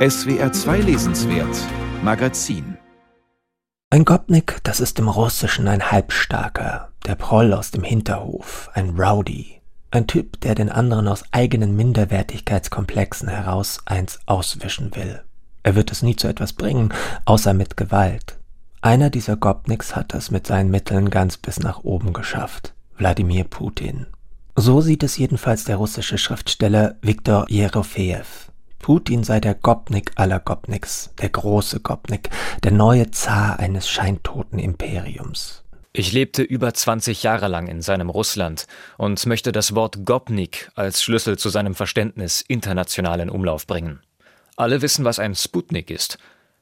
SWR 2 Lesenswert Magazin Ein Gopnik, das ist im Russischen ein Halbstarker, der Proll aus dem Hinterhof, ein Rowdy, ein Typ, der den anderen aus eigenen Minderwertigkeitskomplexen heraus eins auswischen will. Er wird es nie zu etwas bringen, außer mit Gewalt. Einer dieser Gopniks hat es mit seinen Mitteln ganz bis nach oben geschafft. Wladimir Putin. So sieht es jedenfalls der russische Schriftsteller Viktor Jerofejew. Putin sei der Gopnik aller Gopniks, der große Gopnik, der neue Zar eines scheintoten Imperiums. Ich lebte über 20 Jahre lang in seinem Russland und möchte das Wort Gopnik als Schlüssel zu seinem Verständnis international in Umlauf bringen. Alle wissen, was ein Sputnik ist.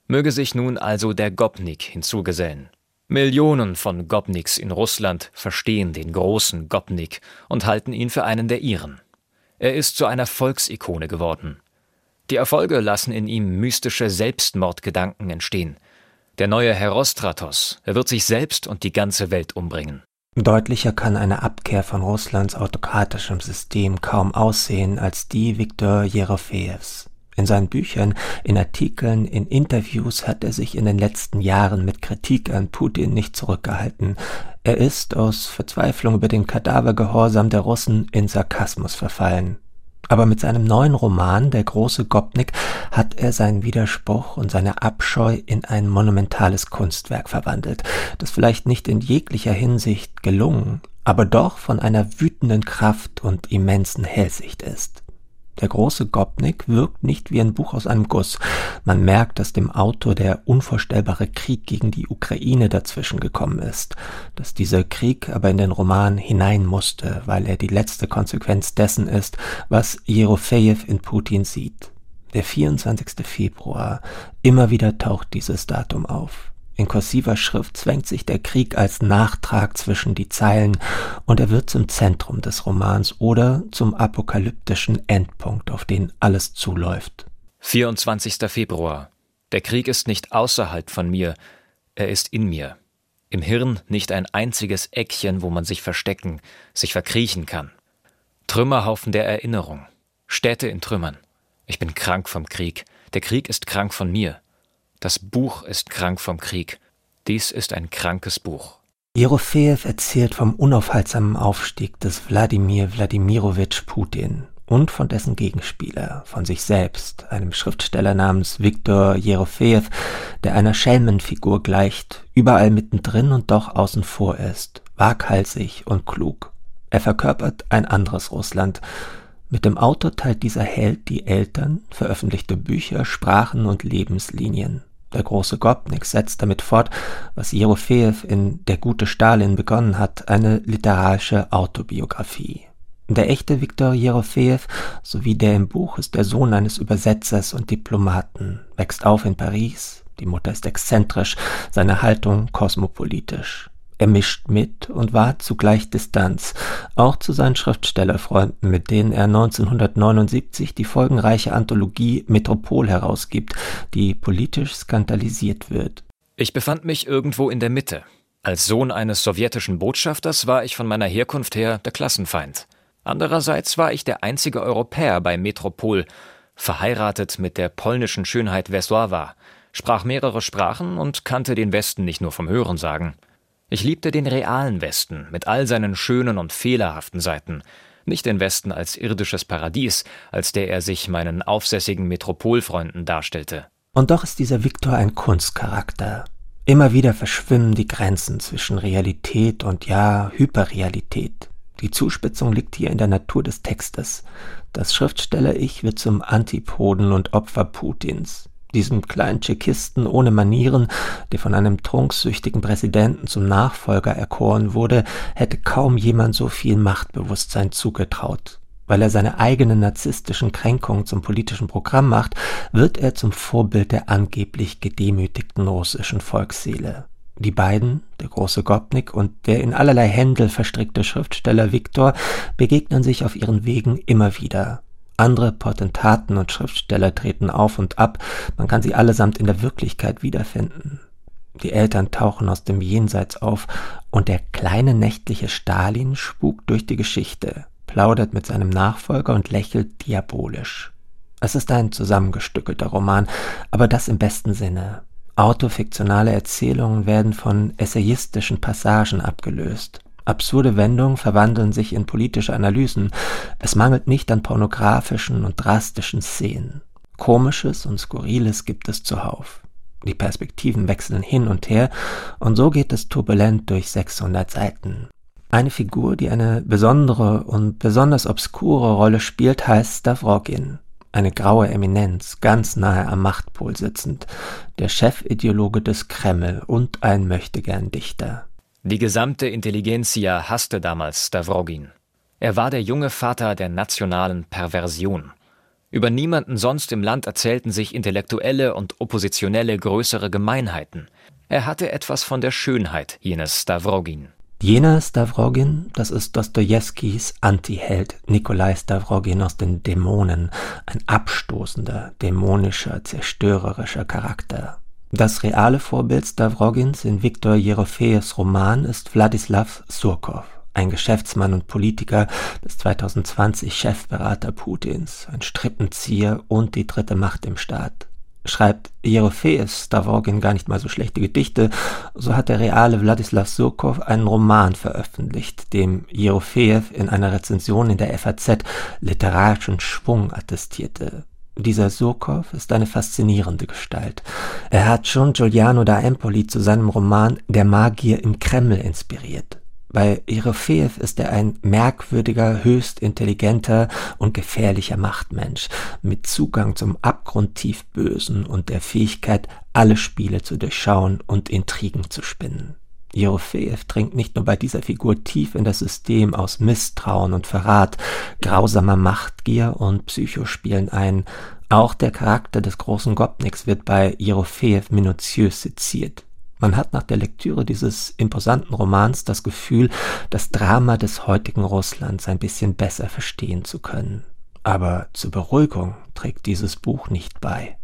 Möge sich nun also der Gopnik hinzugesellen. Millionen von Gopniks in Russland verstehen den großen Gopnik und halten ihn für einen der ihren. Er ist zu einer Volksikone geworden. Die Erfolge lassen in ihm mystische Selbstmordgedanken entstehen. Der neue Herostratos, er wird sich selbst und die ganze Welt umbringen. Deutlicher kann eine Abkehr von Russlands autokratischem System kaum aussehen als die Viktor Jerofejews. In seinen Büchern, in Artikeln, in Interviews hat er sich in den letzten Jahren mit Kritik an Putin nicht zurückgehalten. Er ist aus Verzweiflung über den Kadavergehorsam der Russen in Sarkasmus verfallen. Aber mit seinem neuen Roman Der große Gopnik hat er seinen Widerspruch und seine Abscheu in ein monumentales Kunstwerk verwandelt, das vielleicht nicht in jeglicher Hinsicht gelungen, aber doch von einer wütenden Kraft und immensen Hellsicht ist. Der große Gopnik wirkt nicht wie ein Buch aus einem Guss. Man merkt, dass dem Autor der unvorstellbare Krieg gegen die Ukraine dazwischen gekommen ist, dass dieser Krieg aber in den Roman hinein musste, weil er die letzte Konsequenz dessen ist, was Jerofejew in Putin sieht. Der 24. Februar. Immer wieder taucht dieses Datum auf. In kursiver Schrift zwängt sich der Krieg als Nachtrag zwischen die Zeilen und er wird zum Zentrum des Romans oder zum apokalyptischen Endpunkt, auf den alles zuläuft. 24. Februar. Der Krieg ist nicht außerhalb von mir, er ist in mir. Im Hirn nicht ein einziges Eckchen, wo man sich verstecken, sich verkriechen kann. Trümmerhaufen der Erinnerung. Städte in Trümmern. Ich bin krank vom Krieg. Der Krieg ist krank von mir. Das Buch ist krank vom Krieg. Dies ist ein krankes Buch. Jerofejew erzählt vom unaufhaltsamen Aufstieg des Wladimir Wladimirowitsch Putin und von dessen Gegenspieler, von sich selbst, einem Schriftsteller namens Viktor Jerofejew, der einer Schelmenfigur gleicht, überall mittendrin und doch außen vor ist, waghalsig und klug. Er verkörpert ein anderes Russland. Mit dem Autor teilt dieser Held die Eltern, veröffentlichte Bücher, Sprachen und Lebenslinien. Der große Gopnik setzt damit fort, was Jerofejew in Der gute Stalin begonnen hat, eine literarische Autobiografie. Der echte Viktor Jerofejew sowie der im Buch ist der Sohn eines Übersetzers und Diplomaten, wächst auf in Paris, die Mutter ist exzentrisch, seine Haltung kosmopolitisch. Er mischt mit und wahrt zugleich Distanz, auch zu seinen Schriftstellerfreunden, mit denen er 1979 die folgenreiche Anthologie Metropol herausgibt, die politisch skandalisiert wird. Ich befand mich irgendwo in der Mitte. Als Sohn eines sowjetischen Botschafters war ich von meiner Herkunft her der Klassenfeind. Andererseits war ich der einzige Europäer bei Metropol, verheiratet mit der polnischen Schönheit Wesława, sprach mehrere Sprachen und kannte den Westen nicht nur vom Hörensagen. Ich liebte den realen Westen mit all seinen schönen und fehlerhaften Seiten, nicht den Westen als irdisches Paradies, als der er sich meinen aufsässigen Metropolfreunden darstellte. Und doch ist dieser Viktor ein Kunstcharakter. Immer wieder verschwimmen die Grenzen zwischen Realität und ja Hyperrealität. Die Zuspitzung liegt hier in der Natur des Textes. Das Schriftsteller-Ich wird zum Antipoden und Opfer Putins diesem kleinen Tschechisten ohne Manieren, der von einem trunksüchtigen Präsidenten zum Nachfolger erkoren wurde, hätte kaum jemand so viel Machtbewusstsein zugetraut. Weil er seine eigenen narzisstischen Kränkungen zum politischen Programm macht, wird er zum Vorbild der angeblich gedemütigten russischen Volksseele. Die beiden, der große Gopnik und der in allerlei Händel verstrickte Schriftsteller Viktor, begegnen sich auf ihren Wegen immer wieder. Andere Potentaten und Schriftsteller treten auf und ab, man kann sie allesamt in der Wirklichkeit wiederfinden. Die Eltern tauchen aus dem Jenseits auf, und der kleine nächtliche Stalin spukt durch die Geschichte, plaudert mit seinem Nachfolger und lächelt diabolisch. Es ist ein zusammengestückelter Roman, aber das im besten Sinne. Autofiktionale Erzählungen werden von essayistischen Passagen abgelöst. Absurde Wendungen verwandeln sich in politische Analysen. Es mangelt nicht an pornografischen und drastischen Szenen. Komisches und Skurriles gibt es zuhauf. Die Perspektiven wechseln hin und her und so geht es turbulent durch 600 Seiten. Eine Figur, die eine besondere und besonders obskure Rolle spielt, heißt Stavrogin eine graue Eminenz, ganz nahe am Machtpol sitzend, der Chefideologe des Kreml und ein Möchtegern-Dichter. Die gesamte Intelligenzia hasste damals Stavrogin. Er war der junge Vater der nationalen Perversion. Über niemanden sonst im Land erzählten sich Intellektuelle und Oppositionelle größere Gemeinheiten. Er hatte etwas von der Schönheit jenes Stavrogin. Jener Stavrogin, das ist Dostojewskis Antiheld Nikolai Stavrogin aus den Dämonen, ein abstoßender, dämonischer, zerstörerischer Charakter. Das reale Vorbild Stavrogins in Viktor Jerofejews Roman ist Wladislaw Surkov, ein Geschäftsmann und Politiker, bis 2020 Chefberater Putins, ein Strippenzieher und die dritte Macht im Staat schreibt Jerofees Stavrogin gar nicht mal so schlechte Gedichte, so hat der reale Wladislaw Surkov einen Roman veröffentlicht, dem Jerofeev in einer Rezension in der FAZ literarischen Schwung attestierte. Dieser Surkov ist eine faszinierende Gestalt. Er hat schon Giuliano da Empoli zu seinem Roman Der Magier im Kreml inspiriert. Bei Jerofeev ist er ein merkwürdiger, höchst intelligenter und gefährlicher Machtmensch mit Zugang zum abgrundtief Bösen und der Fähigkeit, alle Spiele zu durchschauen und Intrigen zu spinnen. Jerofeev dringt nicht nur bei dieser Figur tief in das System aus Misstrauen und Verrat, grausamer Machtgier und Psychospielen ein, auch der Charakter des großen Gopniks wird bei Jerofeev minutiös seziert. Man hat nach der Lektüre dieses imposanten Romans das Gefühl, das Drama des heutigen Russlands ein bisschen besser verstehen zu können. Aber zur Beruhigung trägt dieses Buch nicht bei.